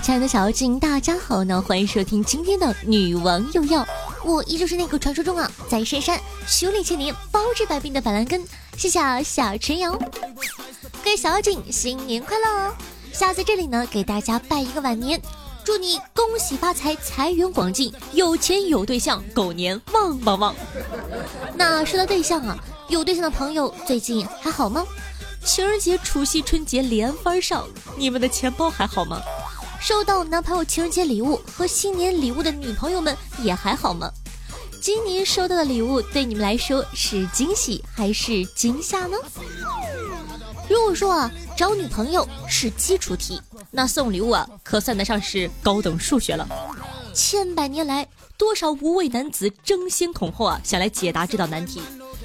亲爱的小妖精，大家好呢！欢迎收听今天的女王又要，我依旧是那个传说中啊，在深山修炼千年、包治百病的板蓝根，谢谢小陈瑶。各位小妖精，新年快乐哦！下在这里呢，给大家拜一个晚年，祝你恭喜发财，财源广进，有钱有对象，狗年旺旺旺。那说到对象啊，有对象的朋友最近还好吗？情人节、除夕、春节连番上，你们的钱包还好吗？收到男朋友情人节礼物和新年礼物的女朋友们也还好吗？今年收到的礼物对你们来说是惊喜还是惊吓呢？如果说啊，找女朋友是基础题，那送礼物啊，可算得上是高等数学了。千百年来，多少无畏男子争先恐后啊，想来解答这道难题。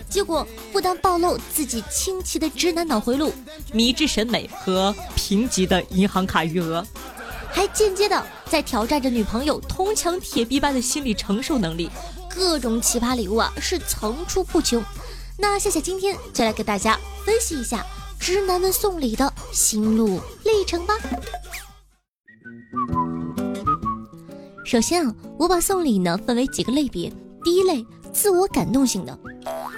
结果不但暴露自己清奇的直男脑回路、迷之审美和贫瘠的银行卡余额，还间接的在挑战着女朋友铜墙铁壁般的心理承受能力。各种奇葩礼物啊，是层出不穷。那夏夏今天就来给大家分析一下直男们送礼的心路历程吧。首先啊，我把送礼呢分为几个类别。第一类，自我感动型的。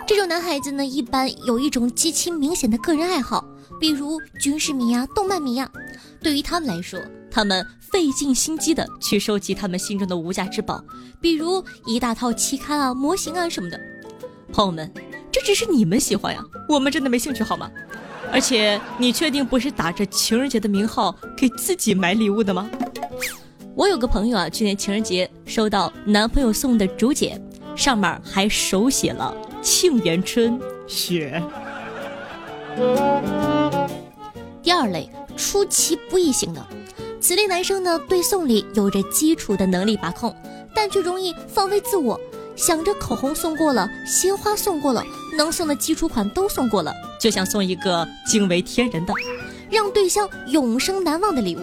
这种男孩子呢，一般有一种极其明显的个人爱好，比如军事迷呀、动漫迷呀。对于他们来说，他们费尽心机的去收集他们心中的无价之宝，比如一大套期刊啊、模型啊什么的。朋友们，这只是你们喜欢呀，我们真的没兴趣好吗？而且，你确定不是打着情人节的名号给自己买礼物的吗？我有个朋友啊，去年情人节收到男朋友送的竹简，上面还手写了。沁园春雪。第二类出其不意型的，此类男生呢对送礼有着基础的能力把控，但却容易放飞自我，想着口红送过了，鲜花送过了，能送的基础款都送过了，就想送一个惊为天人的，让对象永生难忘的礼物。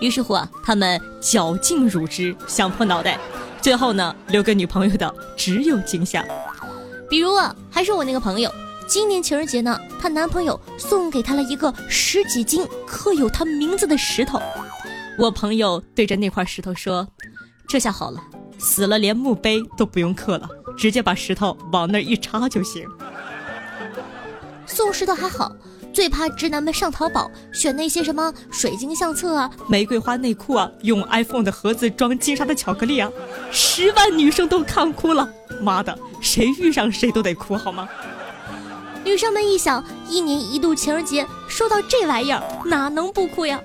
于是乎啊，他们绞尽乳汁，想破脑袋，最后呢留给女朋友的只有惊吓。比如啊，还是我那个朋友，今年情人节呢，她男朋友送给她了一个十几斤刻有她名字的石头。我朋友对着那块石头说：“这下好了，死了连墓碑都不用刻了，直接把石头往那一插就行。”送石头还好，最怕直男们上淘宝选那些什么水晶相册啊、玫瑰花内裤啊、用 iPhone 的盒子装金沙的巧克力啊，十万女生都看哭了。妈的！谁遇上谁都得哭好吗？女生们一想，一年一度情人节收到这玩意儿，哪能不哭呀？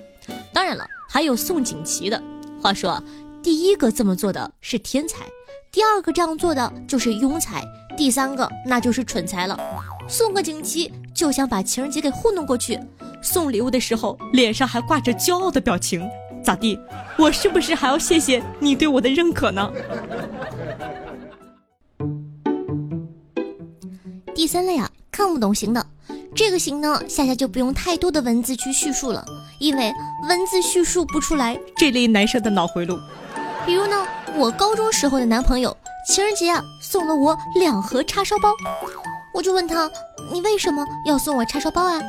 当然了，还有送锦旗的。话说，第一个这么做的是天才，第二个这样做的就是庸才，第三个那就是蠢材了。送个锦旗就想把情人节给糊弄过去，送礼物的时候脸上还挂着骄傲的表情，咋地？我是不是还要谢谢你对我的认可呢？第三类啊，看不懂型的，这个型呢，夏夏就不用太多的文字去叙述了，因为文字叙述不出来这类男生的脑回路。比如呢，我高中时候的男朋友情人节啊送了我两盒叉烧包，我就问他，你为什么要送我叉烧包啊？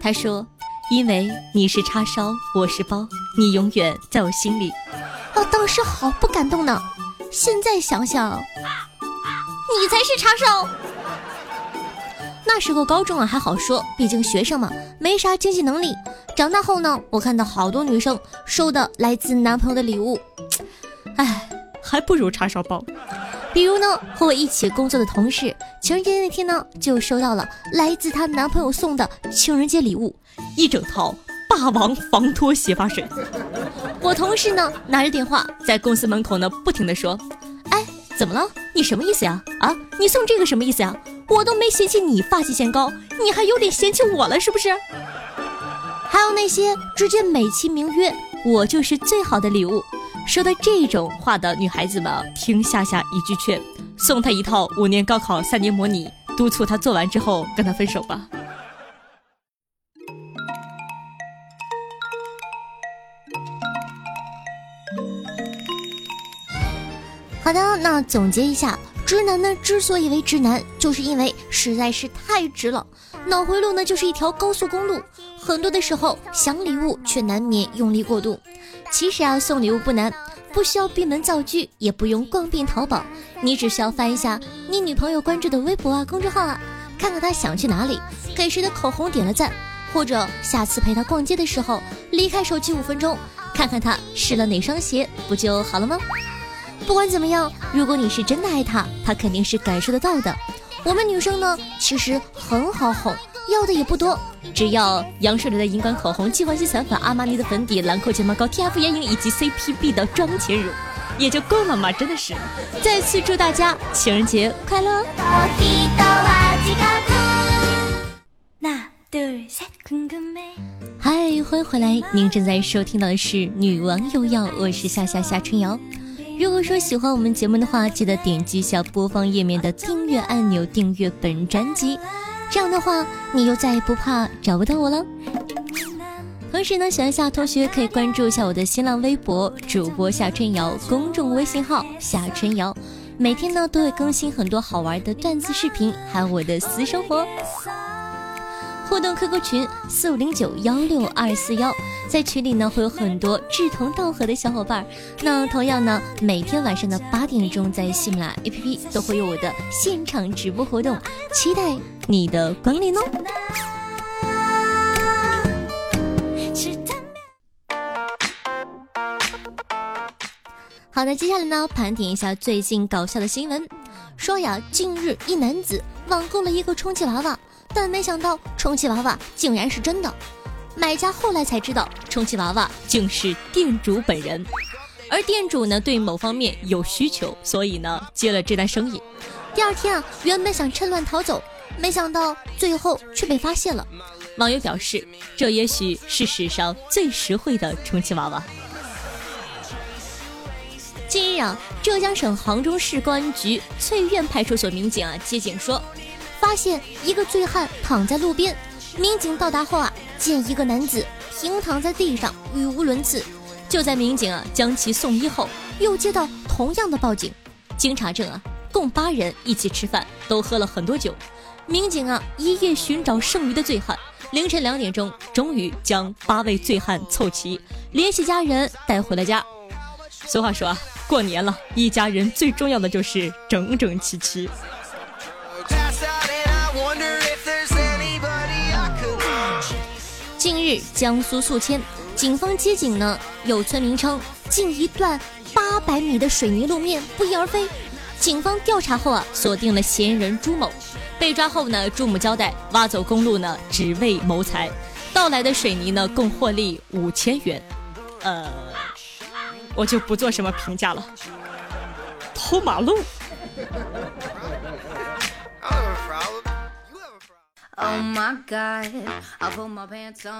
他说，因为你是叉烧，我是包，你永远在我心里。啊，当时好不感动呢，现在想想，你才是叉烧。那时候高中啊还好说，毕竟学生嘛，没啥经济能力。长大后呢，我看到好多女生收的来自男朋友的礼物，哎，还不如叉烧包。比如呢，和我一起工作的同事，情人节那天呢，就收到了来自她男朋友送的情人节礼物，一整套霸王防脱洗发水。我同事呢，拿着电话在公司门口呢，不停的说：“哎，怎么了？你什么意思呀？啊，你送这个什么意思呀？”我都没嫌弃你发际线高，你还有脸嫌弃我了是不是？还有那些直接美其名曰我就是最好的礼物，说的这种话的女孩子们，听夏夏一句劝，送她一套五年高考三年模拟，督促她做完之后跟她分手吧。好的，那总结一下。直男呢，之所以为直男，就是因为实在是太直了。脑回路呢就是一条高速公路，很多的时候想礼物却难免用力过度。其实啊，送礼物不难，不需要闭门造句，也不用逛遍淘宝，你只需要翻一下你女朋友关注的微博啊、公众号啊，看看她想去哪里，给谁的口红点了赞，或者下次陪她逛街的时候，离开手机五分钟，看看她试了哪双鞋，不就好了吗？不管怎么样，如果你是真的爱她，她肯定是感受得到的。我们女生呢，其实很好哄，要的也不多，只要杨树林的荧光口红、纪梵希散粉、阿玛尼的粉底、兰蔻睫毛膏、T F 眼影以及 C P B 的妆前乳，也就够了嘛！真的是，再次祝大家情人节快乐！嗨，欢迎回来，您正在收听到的是《女王有药》，我是夏夏夏春瑶。如果说喜欢我们节目的话，记得点击下播放页面的订阅按钮，订阅本专辑。这样的话，你又再也不怕找不到我了。同时呢，喜欢夏同学可以关注一下我的新浪微博主播夏春瑶，公众微信号夏春瑶，每天呢都会更新很多好玩的段子视频，还有我的私生活。互动 QQ 群四五零九幺六二四幺，在群里呢会有很多志同道合的小伙伴。那同样呢，每天晚上的八点钟，在喜马拉雅 APP 都会有我的现场直播活动，期待你的光临哦。好的，接下来呢，盘点一下最近搞笑的新闻。说呀，近日一男子网购了一个充气娃娃。但没想到充气娃娃竟然是真的，买家后来才知道充气娃娃竟是店主本人，而店主呢对某方面有需求，所以呢接了这单生意。第二天啊，原本想趁乱逃走，没想到最后却被发现了。网友表示，这也许是史上最实惠的充气娃娃。近日啊，浙江省杭州市公安局翠苑派出所民警啊接警说。发现一个醉汉躺在路边，民警到达后啊，见一个男子平躺在地上，语无伦次。就在民警啊将其送医后，又接到同样的报警。经查证啊，共八人一起吃饭，都喝了很多酒。民警啊一夜寻找剩余的醉汉，凌晨两点钟，终于将八位醉汉凑齐，联系家人带回了家。俗话说啊，过年了，一家人最重要的就是整整齐齐。日，江苏宿迁，警方接警呢，有村民称近一段八百米的水泥路面不翼而飞。警方调查后啊，锁定了嫌疑人朱某。被抓后呢，朱某交代，挖走公路呢，只为谋财。盗来的水泥呢，共获利五千元。呃，我就不做什么评价了。偷马路。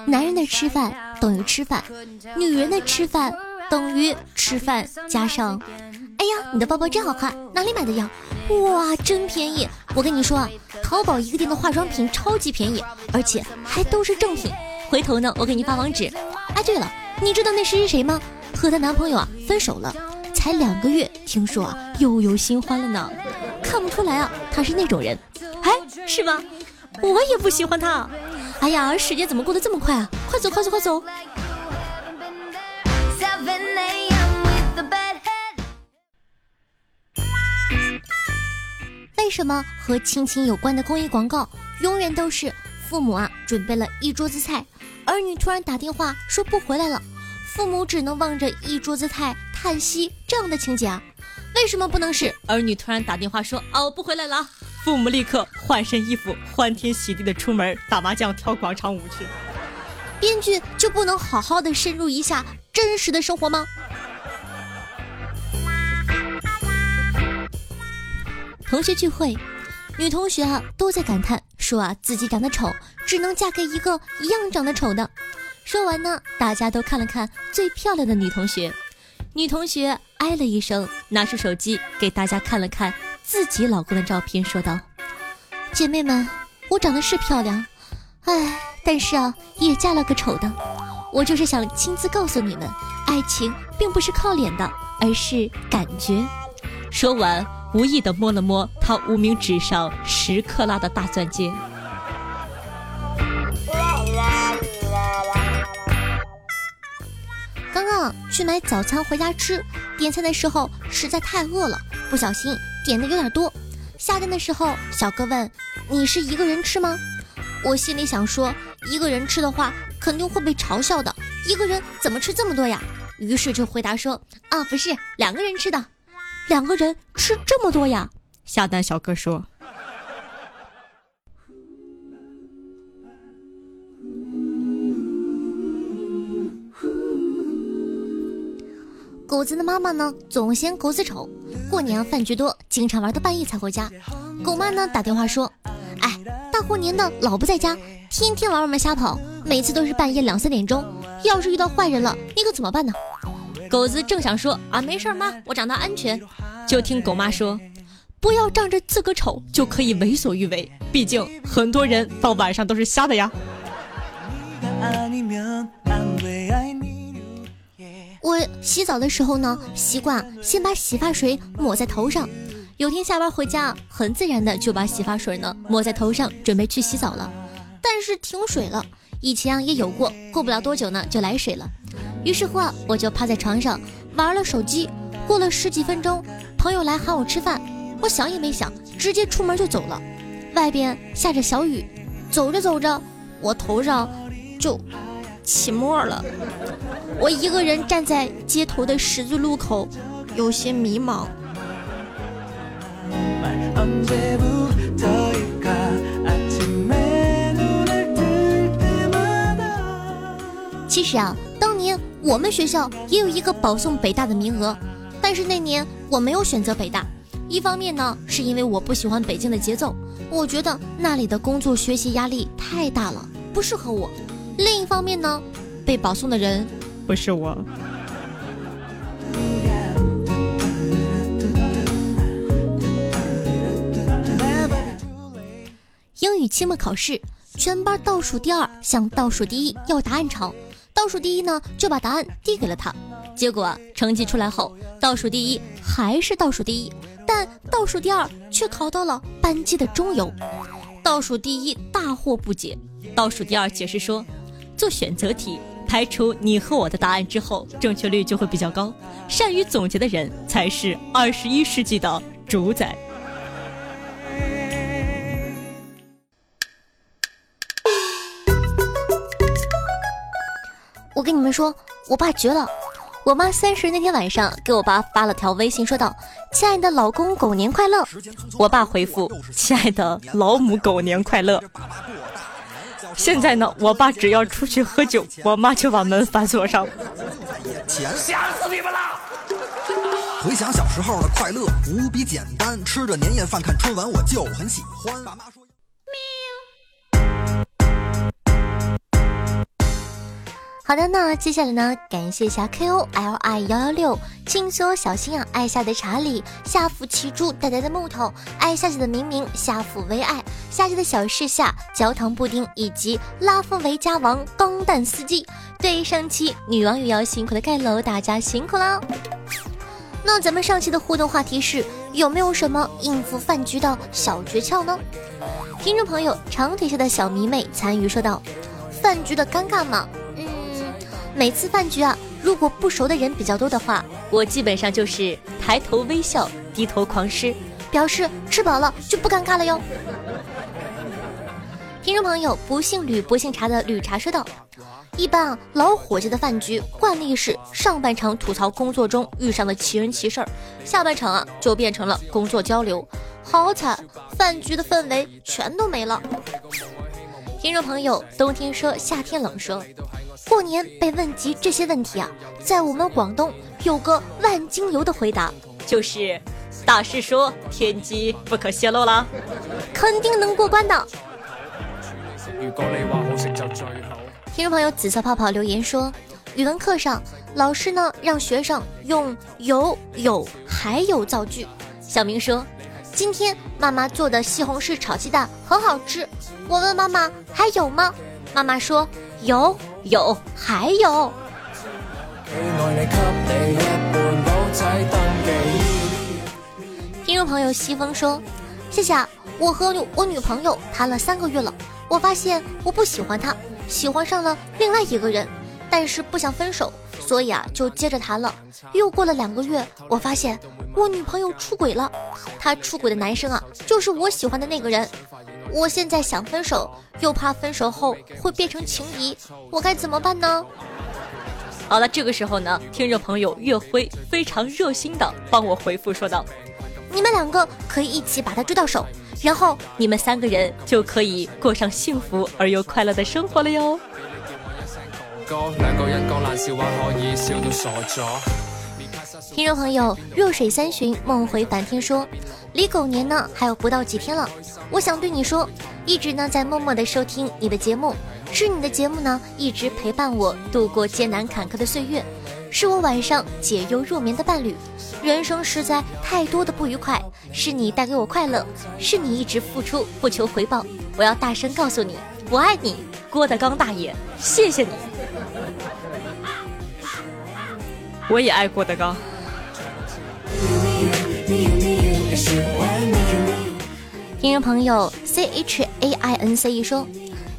男人的吃饭等于吃饭，女人的吃饭等于吃饭加上，哎呀，你的包包真好看，哪里买的呀？哇，真便宜！我跟你说啊，淘宝一个店的化妆品超级便宜，而且还都是正品。回头呢，我给你发网址。哎，对了，你知道那谁是谁吗？和她男朋友啊分手了，才两个月，听说啊又有新欢了呢。看不出来啊，他是那种人，哎，是吗？我也不喜欢他。哎呀，时间怎么过得这么快啊？快走，快走，快走！为什么和亲情有关的公益广告永远都是父母啊准备了一桌子菜，儿女突然打电话说不回来了，父母只能望着一桌子菜叹息这样的情节啊？为什么不能是儿女突然打电话说哦不回来了？父母立刻换身衣服，欢天喜地的出门打麻将、跳广场舞去。编剧就不能好好的深入一下真实的生活吗？同学聚会，女同学啊都在感叹说啊自己长得丑，只能嫁给一个一样长得丑的。说完呢，大家都看了看最漂亮的女同学，女同学哎了一声，拿出手机给大家看了看。自己老公的照片，说道：“姐妹们，我长得是漂亮，哎，但是啊，也嫁了个丑的。我就是想亲自告诉你们，爱情并不是靠脸的，而是感觉。”说完，无意的摸了摸他无名指上十克拉的大钻戒。刚刚去买早餐回家吃，点菜的时候实在太饿了，不小心点的有点多。下单的时候，小哥问：“你是一个人吃吗？”我心里想说，一个人吃的话肯定会被嘲笑的，一个人怎么吃这么多呀？于是就回答说：“啊，不是两个人吃的，两个人吃这么多呀？”下单小哥说。狗子的妈妈呢，总嫌狗子丑。过年饭局多，经常玩到半夜才回家。狗妈呢打电话说：“哎，大过年的老不在家，天天玩外面瞎跑，每次都是半夜两三点钟。要是遇到坏人了，你可怎么办呢？”狗子正想说：“啊，没事妈，我长大安全。”就听狗妈说：“不要仗着自个丑就可以为所欲为，毕竟很多人到晚上都是瞎的呀。”我洗澡的时候呢，习惯先把洗发水抹在头上。有天下班回家，很自然的就把洗发水呢抹在头上，准备去洗澡了。但是停水了，以前啊也有过，过不了多久呢就来水了。于是乎啊，我就趴在床上玩了手机。过了十几分钟，朋友来喊我吃饭，我想也没想，直接出门就走了。外边下着小雨，走着走着，我头上就起沫了。我一个人站在街头的十字路口，有些迷茫。其实啊，当年我们学校也有一个保送北大的名额，但是那年我没有选择北大。一方面呢，是因为我不喜欢北京的节奏，我觉得那里的工作学习压力太大了，不适合我；另一方面呢，被保送的人。不是我。英语期末考试，全班倒数第二向倒数第一要答案抄，倒数第一呢就把答案递给了他。结果成绩出来后，倒数第一还是倒数第一，但倒数第二却考到了班级的中游。倒数第一大惑不解，倒数第二解释说，做选择题。排除你和我的答案之后，正确率就会比较高。善于总结的人才是二十一世纪的主宰。我跟你们说，我爸绝了。我妈三十那天晚上给我爸发了条微信，说道：“亲爱的老公，狗年快乐。”我爸回复：“亲爱的老母，狗年快乐。”现在呢，我爸只要出去喝酒，我妈就把门反锁上。钱吓死你们了！回想小时候的快乐，无比简单，吃着年夜饭看春晚，我就很喜欢。爸妈说。好的，那接下来呢？感谢一下 K O L I 幺幺六，静所小心啊，爱夏的查理，下府奇猪，呆呆的木头，爱夏姐的明明，下府为爱，夏姐的小事下，焦糖布丁，以及拉夫维加王钢蛋司机。对上期女王也要辛苦的盖楼，大家辛苦了。那咱们上期的互动话题是有没有什么应付饭局的小诀窍呢？听众朋友长腿下的小迷妹参与说道：饭局的尴尬吗？每次饭局啊，如果不熟的人比较多的话，我基本上就是抬头微笑，低头狂吃，表示吃饱了就不尴尬了哟。听众朋友，不姓吕不姓茶的吕茶说道：一般啊，老伙计的饭局惯例是上半场吐槽工作中遇上的奇人奇事儿，下半场啊就变成了工作交流，好惨，饭局的氛围全都没了。听众朋友，冬天说夏天冷说。过年被问及这些问题啊，在我们广东有个万金油的回答，就是大师说天机不可泄露了，肯定能过关的。听众朋友紫色泡泡留言说，语文课上老师呢让学生用有有还有造句。小明说，今天妈妈做的西红柿炒鸡蛋很好吃。我问妈妈还有吗？妈妈说有。有，还有。听众朋友西风说：“谢谢，我和我女朋友谈了三个月了，我发现我不喜欢她，喜欢上了另外一个人。但是不想分手，所以啊就接着谈了。又过了两个月，我发现我女朋友出轨了，她出轨的男生啊就是我喜欢的那个人。我现在想分手，又怕分手后会变成情敌，我该怎么办呢？好了，这个时候呢，听众朋友月辉非常热心的帮我回复说道：“你们两个可以一起把他追到手，然后你们三个人就可以过上幸福而又快乐的生活了哟。”听众朋友，弱水三巡，梦回梵天说，离狗年呢还有不到几天了，我想对你说，一直呢在默默的收听你的节目。是你的节目呢，一直陪伴我度过艰难坎坷的岁月，是我晚上解忧入眠的伴侣。人生实在太多的不愉快，是你带给我快乐，是你一直付出不求回报。我要大声告诉你，我爱你，郭德纲大爷，谢谢你。我也爱郭德纲。听众朋友 C H A I N C E 说，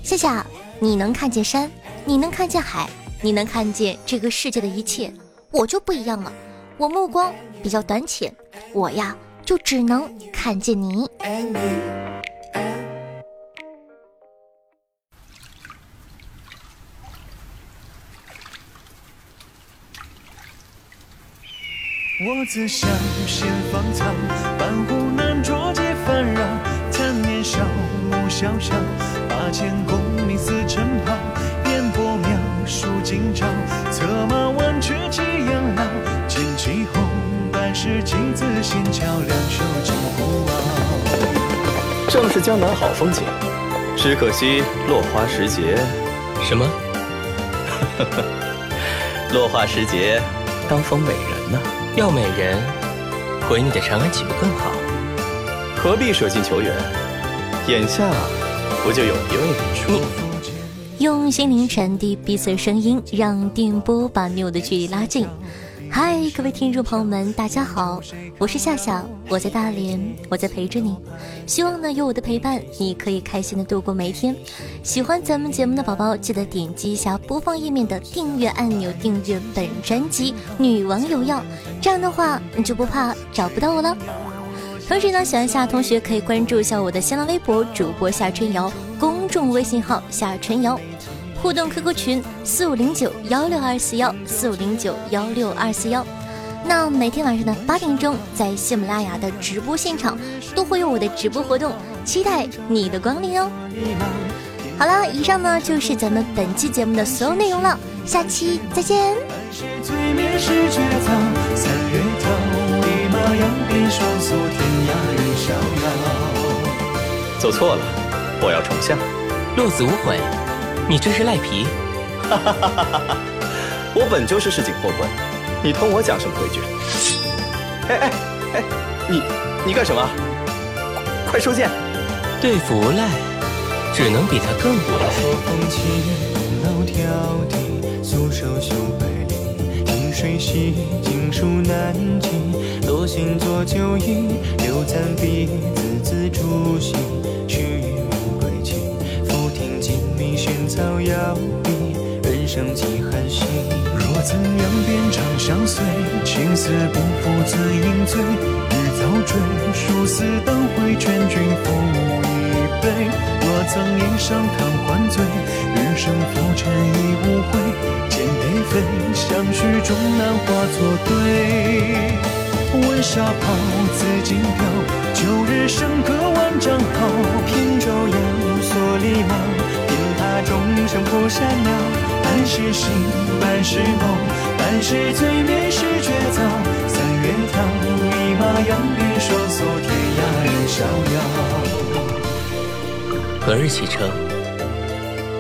夏夏。你能看见山，你能看见海，你能看见这个世界的一切，我就不一样了，我目光比较短浅，我呀就只能看见你。我自小先芳草，半湖南卓结纷扰，贪年少，暮萧萧，八千功名似尘袍，烟波渺，数今朝，策马挽却寄养老，剑起红，半世情字仙桥，两袖金虎傲。正是江南好风景，只可惜落花时节。什么？落花时节，当逢美人呢？要美人，回你的长安岂不更好？何必舍近求远？眼下不就有一位你？用心灵传递彼此声音，让电波把你我的距离拉近。嗨，各位听众朋友们，大家好，我是夏夏，我在大连，我在陪着你。希望呢，有我的陪伴，你可以开心的度过每一天。喜欢咱们节目的宝宝，记得点击一下播放页面的订阅按钮，订阅本专辑《女王有药》，这样的话你就不怕找不到我了。同时呢，喜欢夏同学可以关注一下我的新浪微博主播夏春瑶，公众微信号夏春瑶。互动 QQ 群四五零九幺六二四幺四五零九幺六二四幺，那每天晚上的八点钟，在喜马拉雅的直播现场都会有我的直播活动，期待你的光临哦。好了，以上呢就是咱们本期节目的所有内容了，下期再见。走错了，我要重下，落子无悔。你这是赖皮！哈哈哈哈哈！我本就是市井货官，你同我讲什么规矩？哎哎哎，你你干什么？快收剑！对付无赖，只能比他更无赖。早生几寒心。若曾两边长相随，青丝不负自饮醉。欲早追，殊死当回，劝君复一杯。若曾饮上贪欢醉，余生浮沉已无悔。剑蝶飞，相许终难化作对。问沙袍，紫金标，旧日笙歌万丈豪。凭朝阳，锁离马。钟声不闪耀，半是醒，半是梦，半是醉眠是绝早。三月桃，一马扬鞭，双宿天涯任逍遥。何日启程？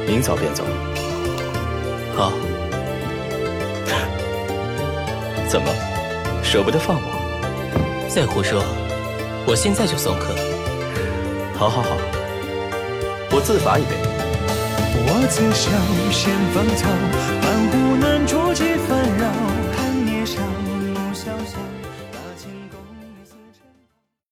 明早便走。好。怎么，舍不得放我？再胡说！我现在就送客。好好好，我自罚一杯。我自小先芳草，半壶难酌尽。